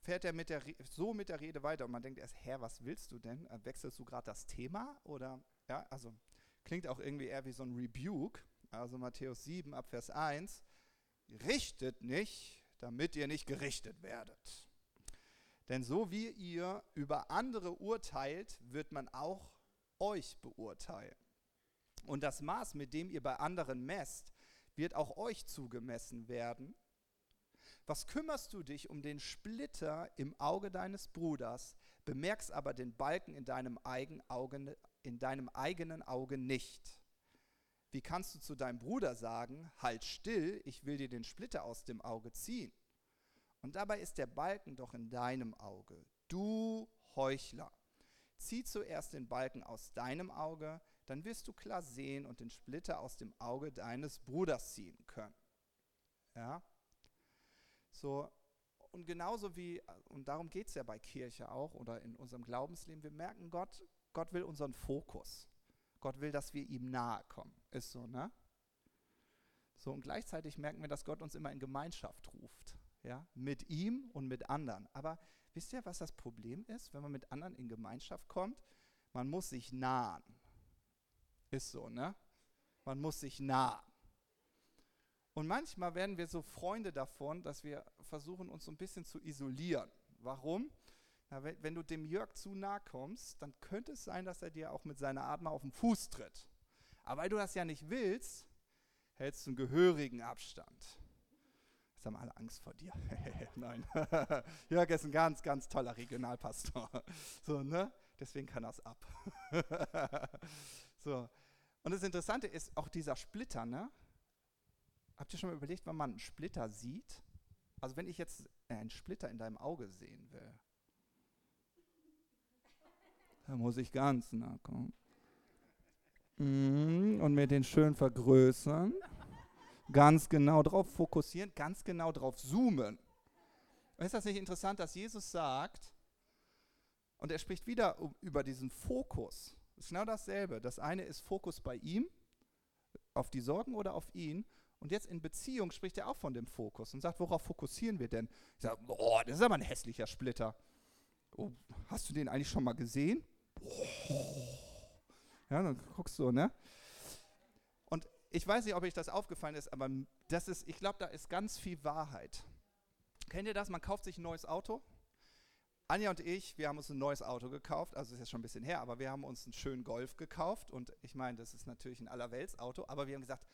fährt er mit der so mit der Rede weiter und man denkt erst, Herr, was willst du denn? Äh, wechselst du gerade das Thema? Oder, ja, also klingt auch irgendwie eher wie so ein Rebuke. Also Matthäus 7 ab Vers 1, richtet nicht, damit ihr nicht gerichtet werdet. Denn so wie ihr über andere urteilt, wird man auch euch beurteilen. Und das Maß, mit dem ihr bei anderen messt, wird auch euch zugemessen werden. Was kümmerst du dich um den Splitter im Auge deines Bruders, bemerkst aber den Balken in deinem, Auge, in deinem eigenen Auge nicht? Wie kannst du zu deinem Bruder sagen, halt still, ich will dir den Splitter aus dem Auge ziehen? Und dabei ist der Balken doch in deinem Auge. Du Heuchler. Zieh zuerst den Balken aus deinem Auge, dann wirst du klar sehen und den Splitter aus dem Auge deines Bruders ziehen können. Ja? So, und genauso wie, und darum geht es ja bei Kirche auch oder in unserem Glaubensleben, wir merken, Gott, Gott will unseren Fokus. Gott will, dass wir ihm nahe kommen. Ist so, ne? So, und gleichzeitig merken wir, dass Gott uns immer in Gemeinschaft ruft ja, mit ihm und mit anderen. Aber wisst ihr, was das Problem ist, wenn man mit anderen in Gemeinschaft kommt? Man muss sich nahen. Ist so, ne? Man muss sich nahen. Und manchmal werden wir so Freunde davon, dass wir versuchen, uns so ein bisschen zu isolieren. Warum? Na, wenn, du dem Jörg zu nahe kommst, dann könnte es sein, dass er dir auch mit seiner Art mal auf den Fuß tritt. Aber weil du das ja nicht willst, hältst du einen gehörigen Abstand haben alle Angst vor dir. <laughs> Nein. <laughs> Jörg ist ein ganz, ganz toller Regionalpastor. <laughs> So, ne? Deswegen kann es ab. So. Und das Interessante ist auch dieser Splitter, ne? Habt ihr schon mal überlegt, wann man einen Splitter sieht? Also wenn ich jetzt einen Splitter in deinem Auge sehen will, dann muss ich ganz nah kommen. Mhm, und mir den schön vergrößern. Ganz genau drauf fokussieren, ganz genau drauf zoomen. ist das nicht interessant, dass Jesus sagt, und er spricht wieder über diesen Fokus. Das ist genau dasselbe. Das eine ist Fokus bei ihm, auf die Sorgen oder auf ihn. Und jetzt in Beziehung spricht er auch von dem Fokus und sagt, worauf fokussieren wir denn? Ich sage, boah, das ist aber ein hässlicher Splitter. Oh, hast du den eigentlich schon mal gesehen? Ja, dann guckst du, ne? Und ich weiß nicht, ob euch das aufgefallen ist, aber das ist, ich glaube, da ist ganz viel Wahrheit. Kennt ihr das? Man kauft sich ein neues Auto. Anja und ich, wir haben uns ein neues Auto gekauft, also ist jetzt schon ein bisschen her, aber wir haben uns einen schönen Golf gekauft und ich meine, das ist natürlich ein Allerweltsauto, aber wir haben gesagt,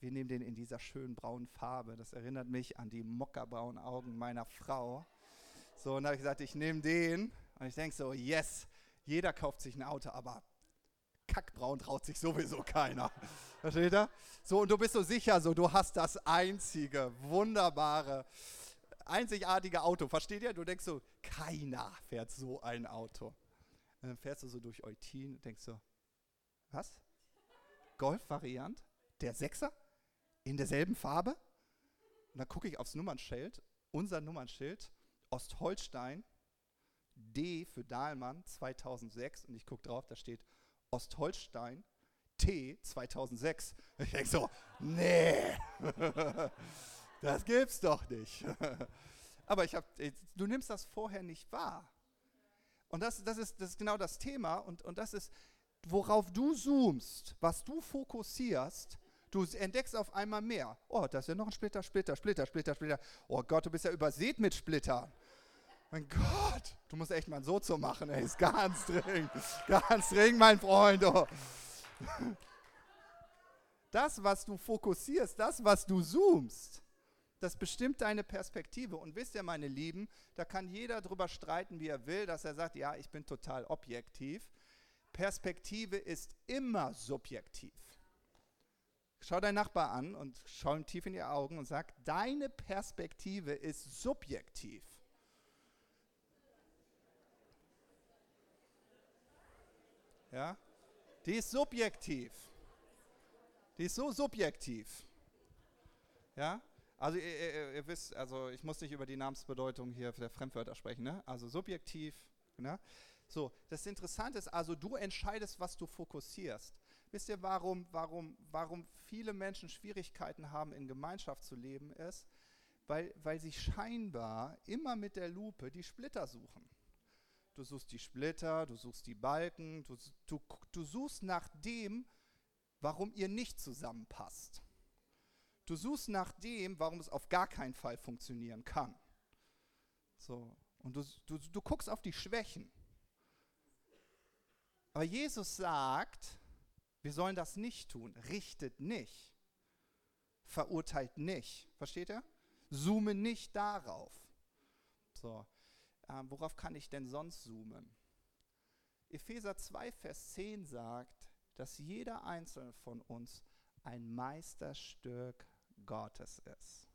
wir nehmen den in dieser schönen braunen Farbe. Das erinnert mich an die mockerbraunen Augen meiner Frau. So, und da habe ich gesagt, ich nehme den. Und ich denke so, yes, jeder kauft sich ein Auto, aber kackbraun traut sich sowieso keiner. Versteht ihr? So, und du bist so sicher, so, du hast das einzige, wunderbare, einzigartige Auto. Versteht ihr? Du denkst so, keiner fährt so ein Auto. Und dann fährst du so durch Eutin und denkst so, was? Golf-Variant? Der Sechser? In derselben Farbe? Und dann gucke ich aufs Nummernschild, unser Nummernschild, Ostholstein, D für Dahlmann 2006 und ich gucke drauf, da steht Ostholstein T 2006. Ich denke so, nee, <laughs> das gibt's doch nicht. <laughs> Aber ich hab, du nimmst das vorher nicht wahr. Und das, das, ist, das ist genau das Thema und, und das ist, worauf du zoomst, was du fokussierst, du entdeckst auf einmal mehr. Oh, da ist ja noch ein Splitter, Splitter, Splitter, Splitter, Splitter. Oh Gott, du bist ja übersät mit Splittern. Mein Gott, du musst echt mal so zu machen, ey, ist ganz dringend, ganz dringend, mein Freund. Oh. Das, was du fokussierst, das, was du zoomst, das bestimmt deine Perspektive. Und wisst ihr, meine Lieben, da kann jeder drüber streiten, wie er will, dass er sagt, ja, ich bin total objektiv. Perspektive ist immer subjektiv. Schau deinen Nachbar an und schau ihm tief in die Augen und sag, deine Perspektive ist subjektiv. Ja? Die ist subjektiv. Die ist so subjektiv. Ja? Also ihr, ihr, ihr, wisst, also ich muss nicht über die Namensbedeutung hier der Fremdwörter sprechen, ne? Also subjektiv, ne? So, das Interessante ist also, du entscheidest, was du fokussierst. Wisst ihr, warum, warum, warum viele Menschen Schwierigkeiten haben, in Gemeinschaft zu leben, ist, weil, weil sie scheinbar immer mit der Lupe die Splitter suchen du suchst die Splitter, du suchst die Balken, du, du, du suchst nach dem, warum ihr nicht zusammenpasst. Du suchst nach dem, warum es auf gar keinen Fall funktionieren kann. So, und du, du, du guckst auf die Schwächen. Aber Jesus sagt, wir sollen das nicht tun. Richtet nicht. Verurteilt nicht. Versteht ihr? Zoome nicht darauf. So. Äh, worauf kann ich denn sonst zoomen? Epheser 2, Vers 10 sagt, dass jeder einzelne von uns ein Meisterstück Gottes ist.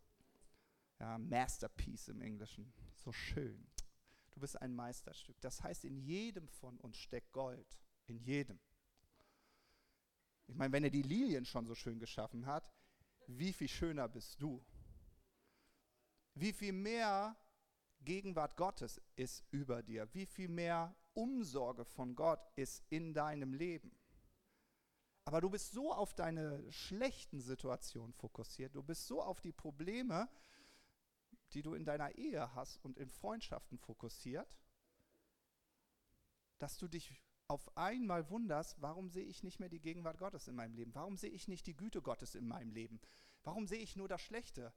Ja, Masterpiece im Englischen. So schön. Du bist ein Meisterstück. Das heißt, in jedem von uns steckt Gold. In jedem. Ich meine, wenn er die Lilien schon so schön geschaffen hat, wie viel schöner bist du? Wie viel mehr Gegenwart Gottes ist über dir, wie viel mehr Umsorge von Gott ist in deinem Leben. Aber du bist so auf deine schlechten Situationen fokussiert, du bist so auf die Probleme, die du in deiner Ehe hast und in Freundschaften fokussiert, dass du dich auf einmal wunderst, warum sehe ich nicht mehr die Gegenwart Gottes in meinem Leben? Warum sehe ich nicht die Güte Gottes in meinem Leben? Warum sehe ich nur das Schlechte?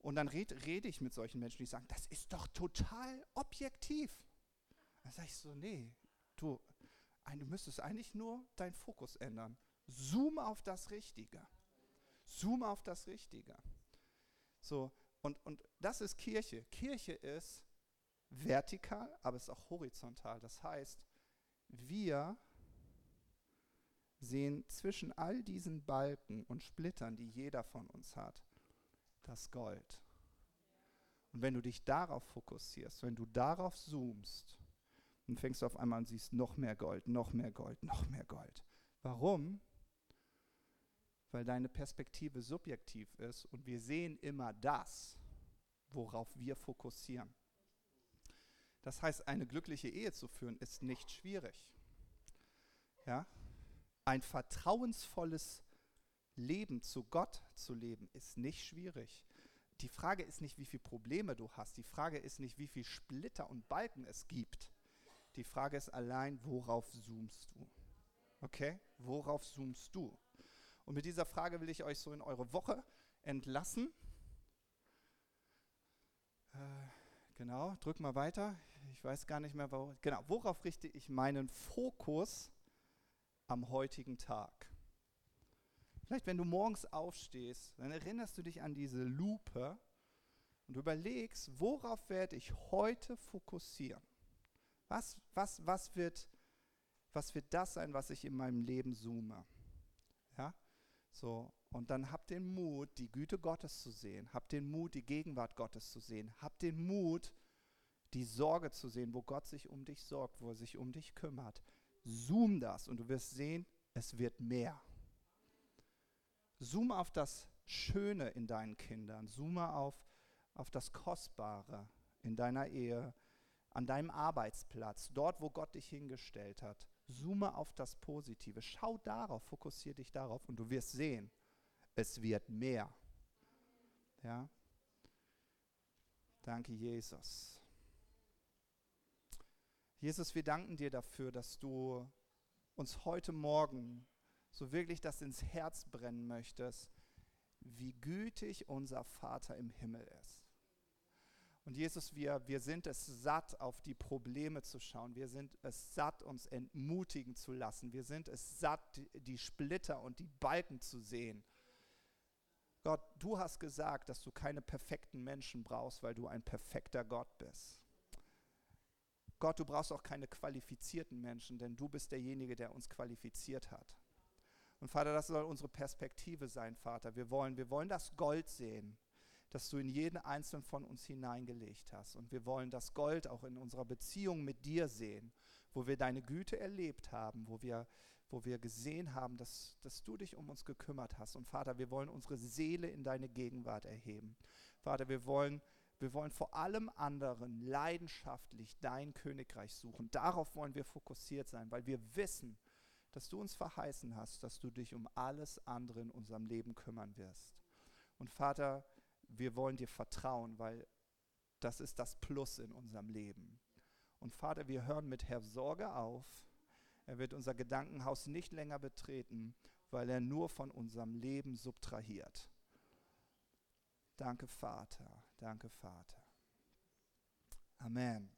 Und dann rede red ich mit solchen Menschen, die sagen, das ist doch total objektiv. Dann sage ich so, nee, du, du müsstest eigentlich nur deinen Fokus ändern. Zoom auf das Richtige. Zoom auf das Richtige. So, und, und das ist Kirche. Kirche ist vertikal, aber es ist auch horizontal. Das heißt, wir sehen zwischen all diesen Balken und Splittern, die jeder von uns hat, das Gold. Und wenn du dich darauf fokussierst, wenn du darauf zoomst, dann fängst du auf einmal an und siehst noch mehr Gold, noch mehr Gold, noch mehr Gold. Warum? Weil deine Perspektive subjektiv ist und wir sehen immer das, worauf wir fokussieren. Das heißt, eine glückliche Ehe zu führen ist nicht schwierig. Ja? Ein vertrauensvolles Leben zu Gott zu leben ist nicht schwierig. Die Frage ist nicht, wie viele Probleme du hast. Die Frage ist nicht, wie viele Splitter und Balken es gibt. Die Frage ist allein, worauf zoomst du? Okay? Worauf zoomst du? Und mit dieser Frage will ich euch so in eure Woche entlassen. Äh, genau, drück mal weiter. Ich weiß gar nicht mehr, wo. Genau, worauf richte ich meinen Fokus am heutigen Tag? Vielleicht, wenn du morgens aufstehst, dann erinnerst du dich an diese Lupe und überlegst, worauf werde ich heute fokussieren? Was, was, was, wird, was wird das sein, was ich in meinem Leben zoome? Ja? So, und dann habt den Mut, die Güte Gottes zu sehen. Habt den Mut, die Gegenwart Gottes zu sehen. Habt den Mut, die Sorge zu sehen, wo Gott sich um dich sorgt, wo er sich um dich kümmert. Zoom das und du wirst sehen, es wird mehr. Zoome auf das Schöne in deinen Kindern. Zoome auf, auf das Kostbare in deiner Ehe, an deinem Arbeitsplatz, dort, wo Gott dich hingestellt hat. Zoome auf das Positive. Schau darauf, fokussiere dich darauf und du wirst sehen, es wird mehr. Ja? Danke, Jesus. Jesus, wir danken dir dafür, dass du uns heute Morgen so wirklich das ins Herz brennen möchtest, wie gütig unser Vater im Himmel ist. Und Jesus, wir, wir sind es satt, auf die Probleme zu schauen. Wir sind es satt, uns entmutigen zu lassen. Wir sind es satt, die Splitter und die Balken zu sehen. Gott, du hast gesagt, dass du keine perfekten Menschen brauchst, weil du ein perfekter Gott bist. Gott, du brauchst auch keine qualifizierten Menschen, denn du bist derjenige, der uns qualifiziert hat. Und Vater, das soll unsere Perspektive sein, Vater. Wir wollen, wir wollen das Gold sehen, das du in jeden einzelnen von uns hineingelegt hast. Und wir wollen das Gold auch in unserer Beziehung mit dir sehen, wo wir deine Güte erlebt haben, wo wir, wo wir gesehen haben, dass, dass du dich um uns gekümmert hast. Und Vater, wir wollen unsere Seele in deine Gegenwart erheben. Vater, wir wollen, wir wollen vor allem anderen leidenschaftlich dein Königreich suchen. Darauf wollen wir fokussiert sein, weil wir wissen, dass du uns verheißen hast, dass du dich um alles andere in unserem Leben kümmern wirst. Und Vater, wir wollen dir vertrauen, weil das ist das Plus in unserem Leben. Und Vater, wir hören mit Herr Sorge auf. Er wird unser Gedankenhaus nicht länger betreten, weil er nur von unserem Leben subtrahiert. Danke, Vater. Danke, Vater. Amen.